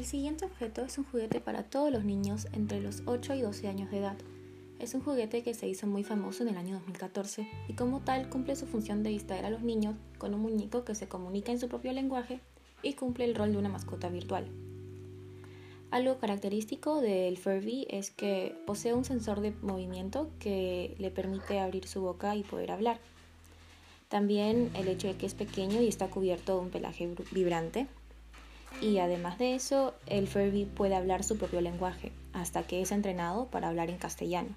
El siguiente objeto es un juguete para todos los niños entre los 8 y 12 años de edad. Es un juguete que se hizo muy famoso en el año 2014 y como tal cumple su función de distraer a los niños con un muñeco que se comunica en su propio lenguaje y cumple el rol de una mascota virtual. Algo característico del Furby es que posee un sensor de movimiento que le permite abrir su boca y poder hablar. También el hecho de que es pequeño y está cubierto de un pelaje vibrante y además de eso, el Furby puede hablar su propio lenguaje, hasta que es entrenado para hablar en castellano.